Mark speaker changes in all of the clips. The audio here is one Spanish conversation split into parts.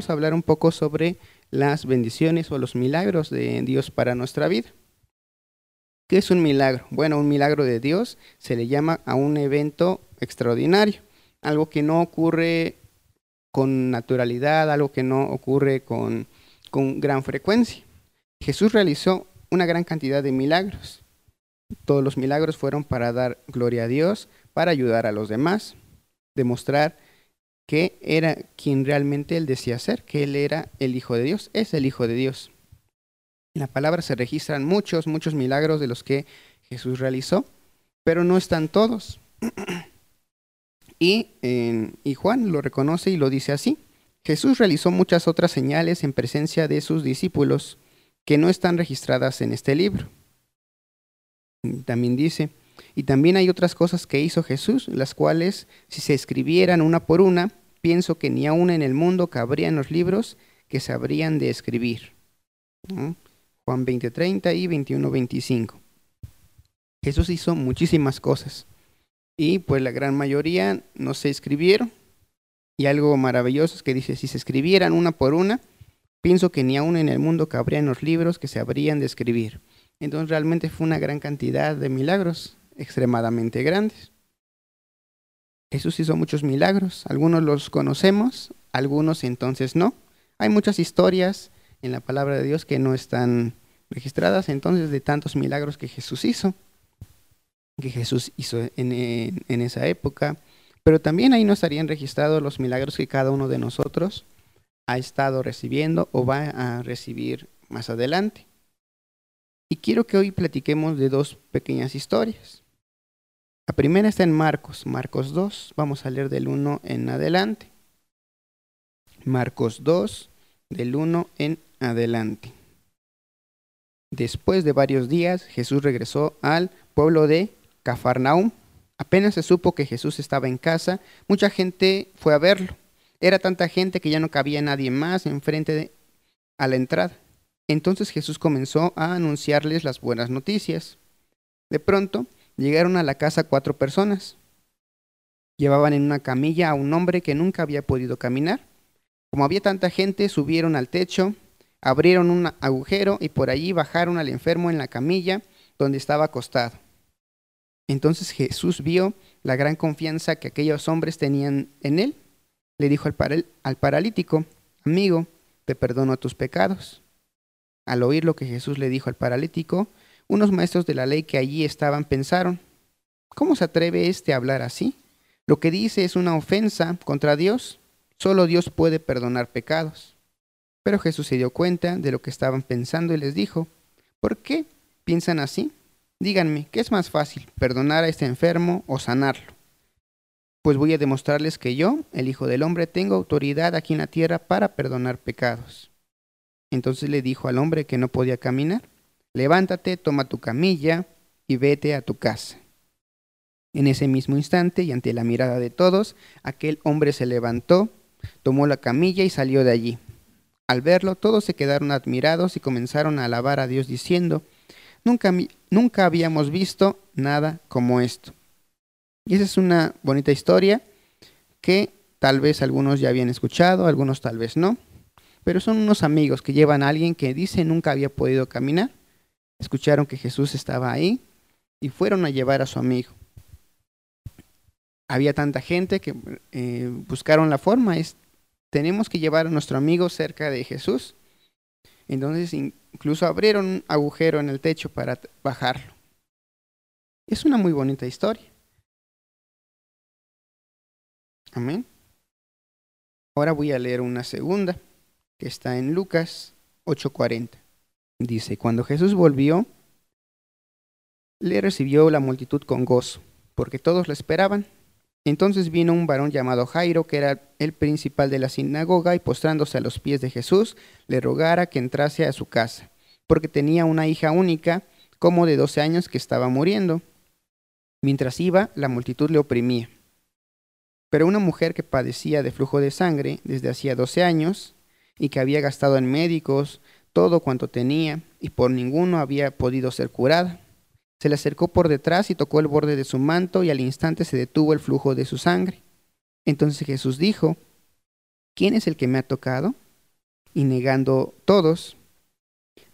Speaker 1: vamos a hablar un poco sobre las bendiciones o los milagros de Dios para nuestra vida. ¿Qué es un milagro? Bueno, un milagro de Dios se le llama a un evento extraordinario, algo que no ocurre con naturalidad, algo que no ocurre con, con gran frecuencia. Jesús realizó una gran cantidad de milagros. Todos los milagros fueron para dar gloria a Dios, para ayudar a los demás, demostrar que era quien realmente él decía ser, que él era el Hijo de Dios, es el Hijo de Dios. En la palabra se registran muchos, muchos milagros de los que Jesús realizó, pero no están todos. y, y Juan lo reconoce y lo dice así. Jesús realizó muchas otras señales en presencia de sus discípulos que no están registradas en este libro. También dice, y también hay otras cosas que hizo Jesús, las cuales, si se escribieran una por una, pienso que ni aún en el mundo cabrían los libros que se habrían de escribir. Juan 20:30 y 21:25. Jesús hizo muchísimas cosas y pues la gran mayoría no se escribieron. Y algo maravilloso es que dice, si se escribieran una por una, pienso que ni aún en el mundo cabrían los libros que se habrían de escribir. Entonces realmente fue una gran cantidad de milagros extremadamente grandes. Jesús hizo muchos milagros, algunos los conocemos, algunos entonces no. Hay muchas historias en la palabra de Dios que no están registradas entonces de tantos milagros que Jesús hizo, que Jesús hizo en, en esa época, pero también ahí no estarían registrados los milagros que cada uno de nosotros ha estado recibiendo o va a recibir más adelante. Y quiero que hoy platiquemos de dos pequeñas historias. La primera está en Marcos, Marcos 2, vamos a leer del 1 en adelante. Marcos 2, del 1 en adelante. Después de varios días, Jesús regresó al pueblo de Cafarnaum. Apenas se supo que Jesús estaba en casa, mucha gente fue a verlo. Era tanta gente que ya no cabía nadie más enfrente de a la entrada. Entonces Jesús comenzó a anunciarles las buenas noticias. De pronto, Llegaron a la casa cuatro personas. Llevaban en una camilla a un hombre que nunca había podido caminar. Como había tanta gente, subieron al techo, abrieron un agujero y por allí bajaron al enfermo en la camilla donde estaba acostado. Entonces Jesús vio la gran confianza que aquellos hombres tenían en él. Le dijo al, al paralítico, amigo, te perdono tus pecados. Al oír lo que Jesús le dijo al paralítico, unos maestros de la ley que allí estaban pensaron, ¿cómo se atreve éste a hablar así? Lo que dice es una ofensa contra Dios. Solo Dios puede perdonar pecados. Pero Jesús se dio cuenta de lo que estaban pensando y les dijo, ¿por qué piensan así? Díganme, ¿qué es más fácil, perdonar a este enfermo o sanarlo? Pues voy a demostrarles que yo, el Hijo del Hombre, tengo autoridad aquí en la tierra para perdonar pecados. Entonces le dijo al hombre que no podía caminar, levántate, toma tu camilla y vete a tu casa. En ese mismo instante, y ante la mirada de todos, aquel hombre se levantó, tomó la camilla y salió de allí. Al verlo, todos se quedaron admirados y comenzaron a alabar a Dios diciendo, nunca, nunca habíamos visto nada como esto. Y esa es una bonita historia que tal vez algunos ya habían escuchado, algunos tal vez no, pero son unos amigos que llevan a alguien que dice nunca había podido caminar escucharon que Jesús estaba ahí y fueron a llevar a su amigo. Había tanta gente que eh, buscaron la forma, tenemos que llevar a nuestro amigo cerca de Jesús. Entonces incluso abrieron un agujero en el techo para bajarlo. Es una muy bonita historia. Amén. Ahora voy a leer una segunda que está en Lucas 8:40. Dice, cuando Jesús volvió, le recibió la multitud con gozo, porque todos le esperaban. Entonces vino un varón llamado Jairo, que era el principal de la sinagoga, y postrándose a los pies de Jesús, le rogara que entrase a su casa, porque tenía una hija única, como de doce años, que estaba muriendo. Mientras iba, la multitud le oprimía. Pero una mujer que padecía de flujo de sangre desde hacía doce años, y que había gastado en médicos, todo cuanto tenía, y por ninguno había podido ser curada. Se le acercó por detrás y tocó el borde de su manto, y al instante se detuvo el flujo de su sangre. Entonces Jesús dijo, ¿quién es el que me ha tocado? Y negando todos,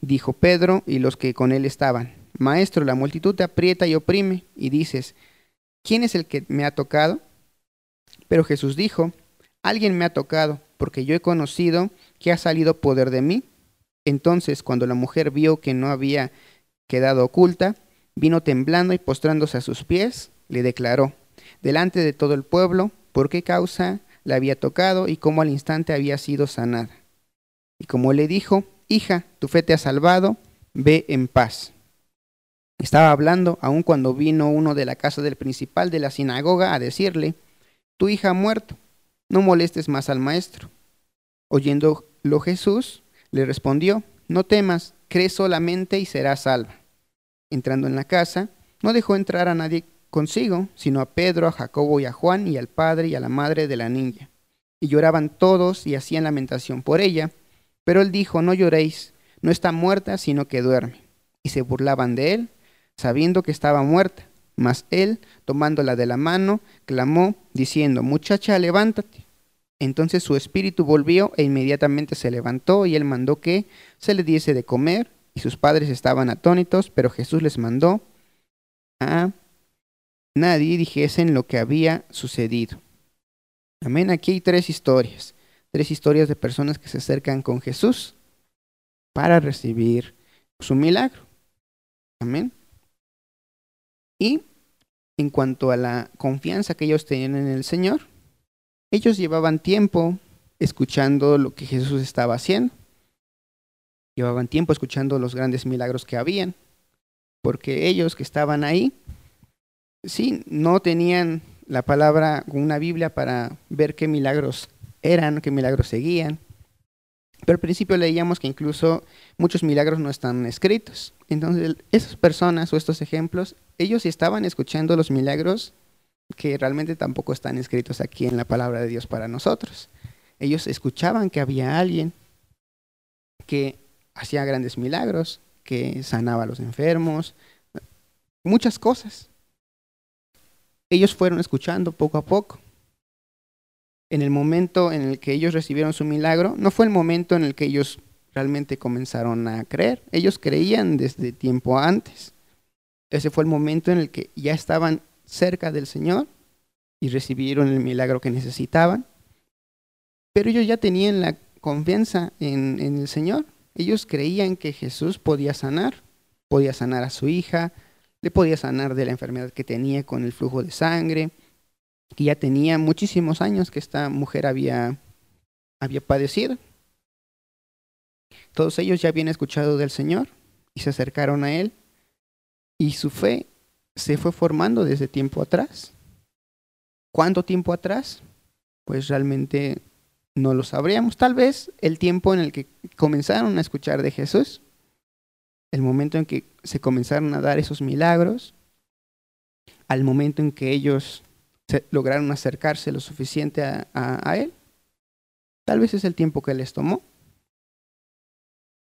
Speaker 1: dijo Pedro y los que con él estaban, Maestro, la multitud te aprieta y oprime, y dices, ¿quién es el que me ha tocado? Pero Jesús dijo, alguien me ha tocado, porque yo he conocido que ha salido poder de mí. Entonces, cuando la mujer vio que no había quedado oculta, vino temblando y postrándose a sus pies, le declaró, delante de todo el pueblo, por qué causa la había tocado y cómo al instante había sido sanada. Y como le dijo, hija, tu fe te ha salvado, ve en paz. Estaba hablando aun cuando vino uno de la casa del principal de la sinagoga a decirle, tu hija ha muerto, no molestes más al maestro. Oyéndolo Jesús, le respondió, no temas, cree solamente y serás salva. Entrando en la casa, no dejó entrar a nadie consigo, sino a Pedro, a Jacobo y a Juan y al padre y a la madre de la niña. Y lloraban todos y hacían lamentación por ella. Pero él dijo, no lloréis, no está muerta, sino que duerme. Y se burlaban de él, sabiendo que estaba muerta. Mas él, tomándola de la mano, clamó, diciendo, muchacha, levántate. Entonces su espíritu volvió e inmediatamente se levantó y él mandó que se le diese de comer. Y sus padres estaban atónitos, pero Jesús les mandó a nadie dijesen lo que había sucedido. Amén. Aquí hay tres historias. Tres historias de personas que se acercan con Jesús para recibir su milagro. Amén. Y en cuanto a la confianza que ellos tenían en el Señor, ellos llevaban tiempo escuchando lo que Jesús estaba haciendo. Llevaban tiempo escuchando los grandes milagros que habían, porque ellos que estaban ahí sí, no tenían la palabra, una Biblia para ver qué milagros eran, qué milagros seguían. Pero al principio leíamos que incluso muchos milagros no están escritos. Entonces, esas personas o estos ejemplos, ellos estaban escuchando los milagros que realmente tampoco están escritos aquí en la palabra de Dios para nosotros. Ellos escuchaban que había alguien que hacía grandes milagros, que sanaba a los enfermos, muchas cosas ellos fueron escuchando poco a poco. En el momento en el que ellos recibieron su milagro, no fue el momento en el que ellos realmente comenzaron a creer. Ellos creían desde tiempo antes. Ese fue el momento en el que ya estaban cerca del Señor y recibieron el milagro que necesitaban. Pero ellos ya tenían la confianza en, el Señor. Ellos creían que Jesús podía sanar, podía sanar a su hija, le podía sanar de la enfermedad que tenía con el flujo de sangre, que ya tenía muchísimos años que esta mujer había, había padecido. Todos ellos ya habían escuchado del Señor y se acercaron a Él y su fe se fue formando desde tiempo atrás. ¿Cuánto tiempo atrás? Pues realmente no lo sabríamos. Tal vez el tiempo en el que comenzaron a escuchar de Jesús el momento en que se comenzaron a dar esos milagros, al momento en que ellos lograron acercarse lo suficiente a, Él, tal vez es el tiempo que les tomó.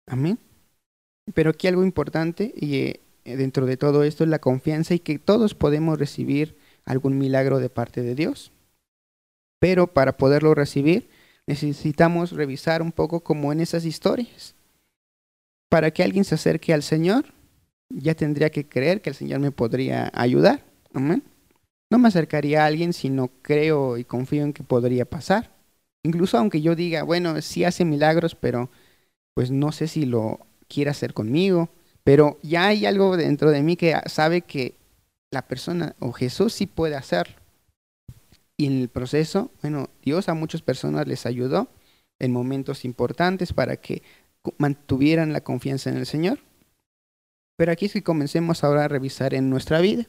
Speaker 1: Amén. Pero aquí algo importante y eh, dentro de todo esto es la confianza y que todos podemos recibir algún milagro de parte de Dios. Pero para poderlo recibir necesitamos revisar un poco como en esas historias para que alguien se acerque al Señor, ya tendría que creer que el Señor me podría ayudar. Amén. No me acercaría a alguien si no creo y confío en que podría pasar. Incluso aunque yo diga, bueno, sí hace milagros, pero pues no sé si lo quiere hacer conmigo. Pero ya hay algo dentro de mí que sabe que la persona o Jesús sí puede hacerlo. Y en el proceso, bueno, Dios a muchas personas les ayudó en momentos importantes para que mantuvieran la confianza en el Señor. Pero aquí es que comencemos ahora a revisar en nuestra vida.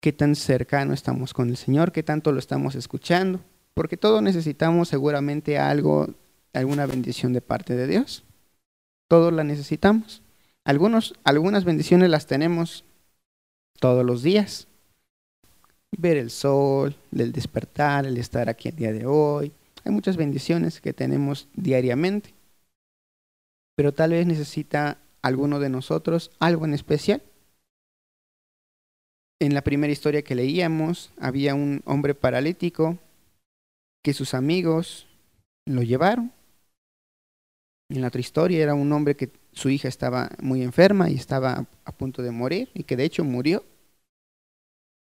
Speaker 1: ¿Qué tan cercano estamos con el Señor? ¿Qué tanto lo estamos escuchando? Porque todos necesitamos seguramente algo, alguna bendición de parte de Dios. Todos la necesitamos. Algunos, algunas bendiciones las tenemos todos los días. Ver el sol, el despertar, el estar aquí el día de hoy. Hay muchas bendiciones que tenemos diariamente pero tal vez necesita alguno de nosotros algo en especial. En la primera historia que leíamos había un hombre paralítico que sus amigos lo llevaron En la otra historia era un hombre que su hija estaba muy enferma y estaba a punto de morir y que de hecho murió.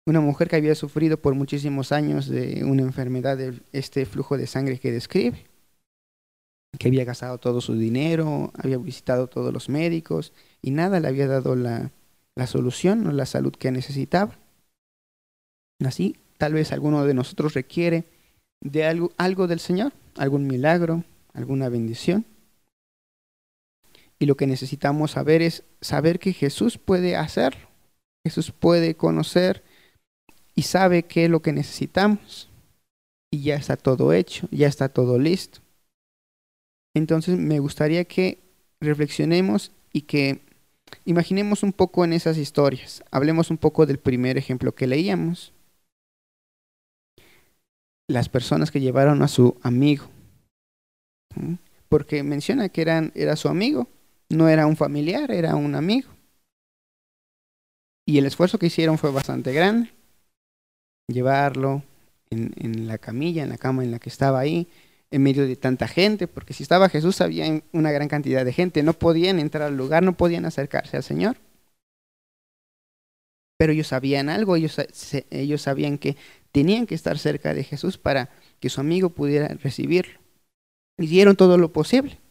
Speaker 1: Una mujer que había sufrido por muchísimos años de una enfermedad de este flujo de sangre que describe, que había gastado todo su dinero, había visitado todos los médicos y nada le había dado la, la solución o la salud que necesitaba. Así, tal vez alguno de nosotros requiere de algo, algo del Señor, algún milagro, alguna bendición. Y lo que necesitamos saber es saber que Jesús puede hacerlo. Jesús puede conocer y sabe qué es lo que necesitamos. Y ya está todo hecho, ya está todo listo. Entonces me gustaría que reflexionemos y que imaginemos un poco en esas historias. Hablemos un poco del primer ejemplo que leíamos. Las personas que llevaron a su amigo. Porque menciona que eran, era su amigo. No era un familiar, era un amigo. Y el esfuerzo que hicieron fue bastante grande. Llevarlo en, la camilla, en la cama en la que estaba ahí, en medio de tanta gente, porque si estaba Jesús había una gran cantidad de gente, no podían entrar al lugar, no podían acercarse al Señor. Pero ellos sabían algo, ellos, ellos sabían que tenían que estar cerca de Jesús para que su amigo pudiera recibirlo. Hicieron todo lo posible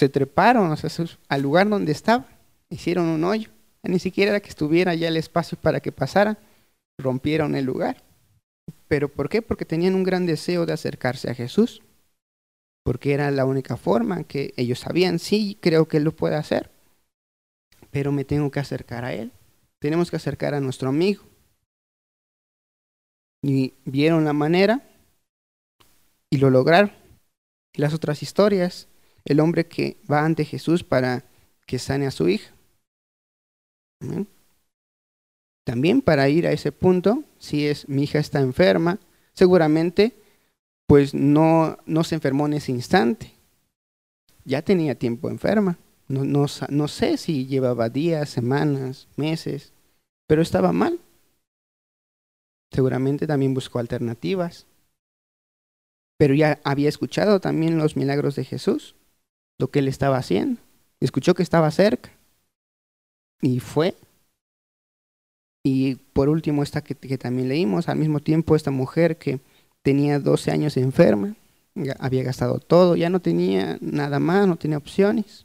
Speaker 1: se treparon al lugar donde estaba, hicieron un hoyo, ni siquiera era que estuviera ya el espacio para que pasara, rompieron el lugar. ¿Pero por qué? Porque tenían un gran deseo de acercarse a Jesús, porque era la única forma que ellos sabían, sí, creo que Él lo puede hacer, pero me tengo que acercar a Él, tenemos que acercar a nuestro amigo. Y vieron la manera y lo lograron. Y las otras historias el hombre que va ante Jesús para que sane a su hija. También para ir a ese punto, si es mi hija está enferma, seguramente pues no, no se enfermó en ese instante. Ya tenía tiempo enferma. No, no, no sé si llevaba días, semanas, meses, pero estaba mal. Seguramente también buscó alternativas. Pero ya había escuchado también los milagros de Jesús lo que él estaba haciendo. Escuchó que estaba cerca y fue. Y por último, esta que, también leímos, al mismo tiempo esta mujer que tenía 12 años enferma, había gastado todo, ya no tenía nada más, no tenía opciones.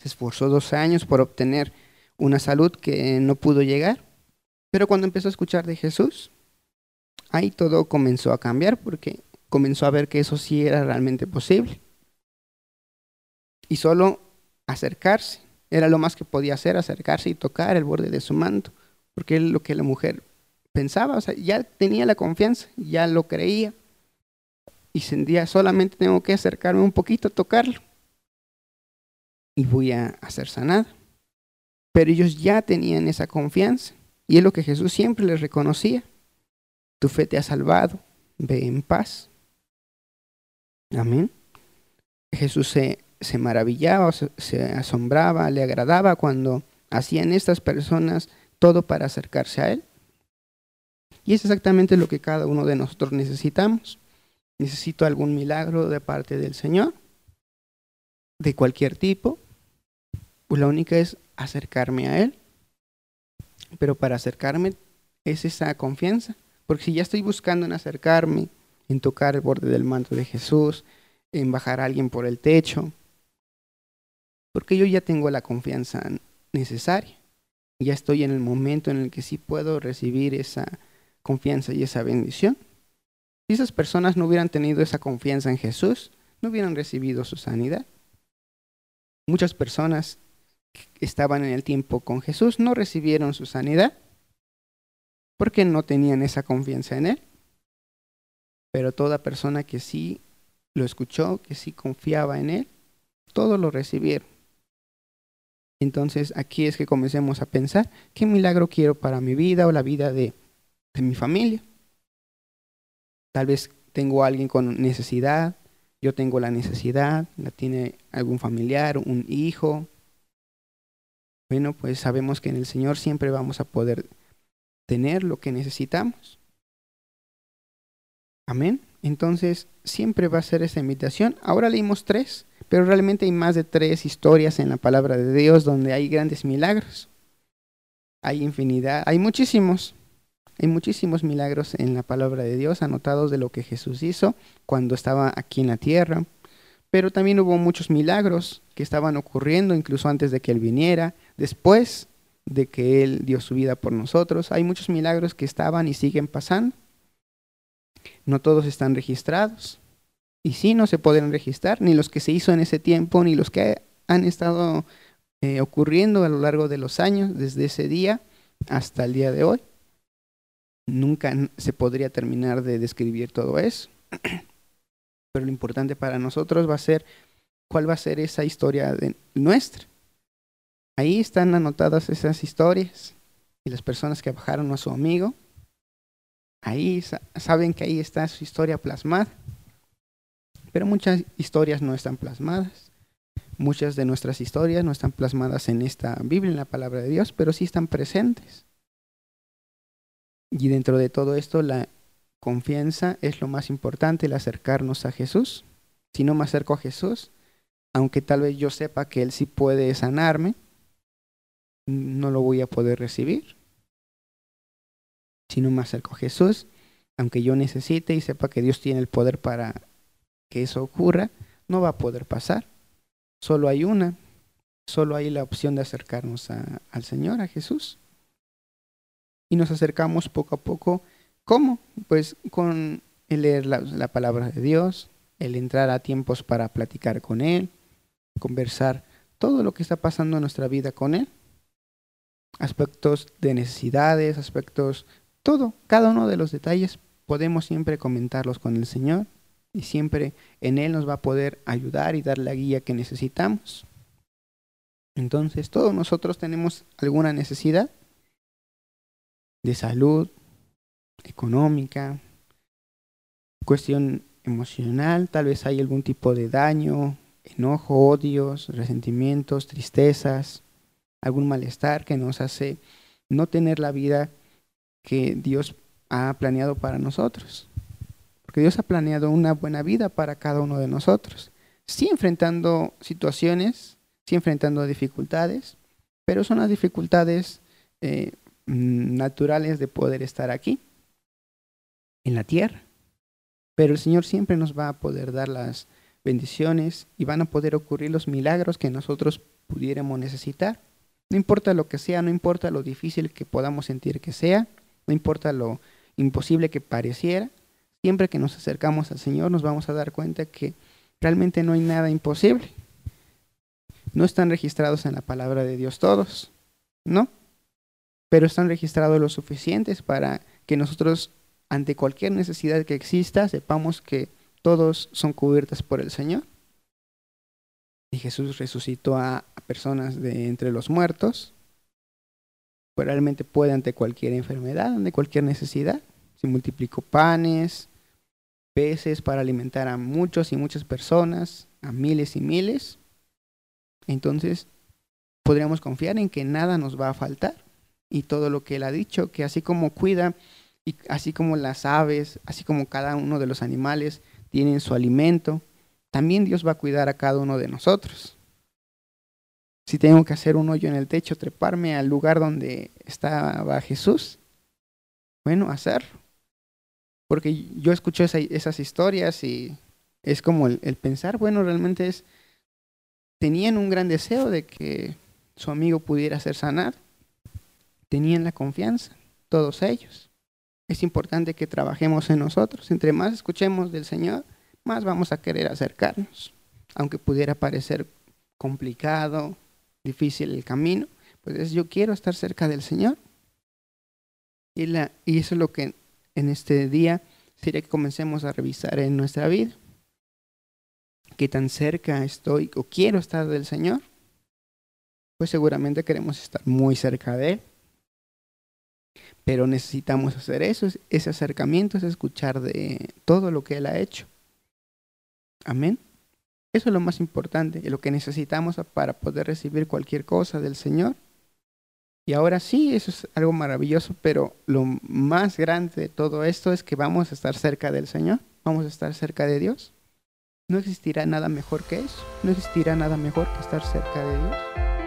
Speaker 1: Se esforzó 12 años por obtener una salud que no pudo llegar. Pero cuando empezó a escuchar de Jesús, ahí todo comenzó a cambiar porque comenzó a ver que eso sí era realmente posible. Y solo acercarse, era lo más que podía hacer, acercarse y tocar el borde de su manto, porque es lo que la mujer pensaba, o sea, ya tenía la confianza, ya lo creía, y sentía, solamente tengo que acercarme un poquito, tocarlo, y voy a hacer sanada. Pero ellos ya tenían esa confianza, y es lo que Jesús siempre les reconocía. Tu fe te ha salvado, ve en paz. Amén. Jesús se, se maravillaba, se, se asombraba, le agradaba cuando hacían estas personas todo para acercarse a Él. Y es exactamente lo que cada uno de nosotros necesitamos. Necesito algún milagro de parte del Señor, de cualquier tipo. Pues la única es acercarme a Él. Pero para acercarme es esa confianza. Porque si ya estoy buscando en acercarme en tocar el borde del manto de Jesús, en bajar a alguien por el techo, porque yo ya tengo la confianza necesaria. Ya estoy en el momento en el que sí puedo recibir esa confianza y esa bendición. Si esas personas no hubieran tenido esa confianza en Jesús, no hubieran recibido su sanidad. Muchas personas que estaban en el tiempo con Jesús no recibieron su sanidad porque no tenían esa confianza en Él. Pero toda persona que sí lo escuchó, que sí confiaba en Él, todo lo recibieron. Entonces aquí es que comencemos a pensar, ¿qué milagro quiero para mi vida o la vida de, de mi familia? Tal vez tengo a alguien con necesidad, yo tengo la necesidad, la tiene algún familiar, un hijo. Bueno, pues sabemos que en el Señor siempre vamos a poder tener lo que necesitamos. Amén. Entonces, siempre va a ser esa invitación. Ahora leímos tres, pero realmente hay más de tres historias en la palabra de Dios donde hay grandes milagros. Hay infinidad, hay muchísimos. Hay muchísimos milagros en la palabra de Dios anotados de lo que Jesús hizo cuando estaba aquí en la tierra. Pero también hubo muchos milagros que estaban ocurriendo incluso antes de que Él viniera, después de que Él dio su vida por nosotros. Hay muchos milagros que estaban y siguen pasando. No todos están registrados. Y sí, no se pueden registrar, ni los que se hizo en ese tiempo, ni los que han estado eh, ocurriendo a lo largo de los años, desde ese día hasta el día de hoy nunca se podría terminar de describir todo eso. Pero lo importante para nosotros va a ser cuál va a ser esa historia de nuestra. Ahí están anotadas esas historias y las personas que bajaron a su amigo. Ahí saben que ahí está su historia plasmada. Pero muchas historias no están plasmadas. Muchas de nuestras historias no están plasmadas en esta Biblia, en la palabra de Dios, pero sí están presentes. Y dentro de todo esto, la confianza es lo más importante, el acercarnos a Jesús. Si no me acerco a Jesús, aunque tal vez yo sepa que Él sí puede sanarme, no lo voy a poder recibir. Si no me acerco a Jesús, aunque yo necesite y sepa que Dios tiene el poder para que eso ocurra, no va a poder pasar. Solo hay una, solo hay la opción de acercarnos al Señor, a Jesús y nos acercamos poco a poco. ¿Cómo? Pues con el leer la, palabra de Dios, el entrar a tiempos para platicar con Él, conversar todo lo que está pasando en nuestra vida con Él. Aspectos de necesidades, aspectos, todo, cada uno de los detalles podemos siempre comentarlos con el Señor y siempre en Él nos va a poder ayudar y dar la guía que necesitamos. Entonces, todos nosotros tenemos alguna necesidad de salud, económica, cuestión emocional, tal vez hay algún tipo de daño, enojo, odios, resentimientos, tristezas, algún malestar que nos hace no tener la vida que Dios ha planeado para nosotros. Porque Dios ha planeado una buena vida para cada uno de nosotros. Sí enfrentando situaciones, sí enfrentando dificultades, pero son las dificultades eh, Mm, naturales de poder estar aquí, en la tierra. Pero el Señor siempre nos va a poder dar las bendiciones y van a poder ocurrir los milagros que nosotros pudiéramos necesitar. No importa lo que sea, no importa lo difícil que podamos sentir que sea, no importa lo imposible que pareciera, siempre que nos acercamos al Señor nos vamos a dar cuenta que realmente no hay nada imposible. No están registrados en la palabra de Dios todos, ¿no? pero están registrados lo suficientes para que nosotros, ante cualquier necesidad que exista, sepamos que todos son cubiertos por el Señor. Y Jesús resucitó a, personas de entre los muertos. Realmente puede ante cualquier enfermedad, ante cualquier necesidad. Se multiplicó panes, peces para alimentar a muchos y muchas personas, a miles y miles. Entonces, podríamos confiar en que nada nos va a faltar y todo lo que él ha dicho, que así como cuida, y así como las aves, así como cada uno de los animales tienen su alimento, también Dios va a cuidar a cada uno de nosotros. Si tengo que hacer un hoyo en el techo, treparme al lugar donde estaba Jesús, bueno, hacerlo. Porque yo escucho esas historias y es como el, el pensar, bueno, realmente es, tenían un gran deseo de que su amigo pudiera ser sanado tenían la confianza, todos ellos. Es importante que trabajemos en nosotros. Entre más escuchemos del Señor, más vamos a querer acercarnos. Aunque pudiera parecer complicado, difícil el camino, pues yo quiero estar cerca del Señor. Y, la, y eso es lo que en este día sería que comencemos a revisar en nuestra vida. ¿Qué tan cerca estoy o quiero estar del Señor? Pues seguramente queremos estar muy cerca de Él. Pero necesitamos hacer eso, ese acercamiento, es escuchar de todo lo que Él ha hecho. Amén. Eso es lo más importante, y lo que necesitamos para poder recibir cualquier cosa del Señor. Y ahora sí, eso es algo maravilloso, pero lo más grande de todo esto es que vamos a estar cerca del Señor. vamos a estar cerca de Dios. No existirá nada mejor que eso. No existirá nada mejor que estar cerca de Dios.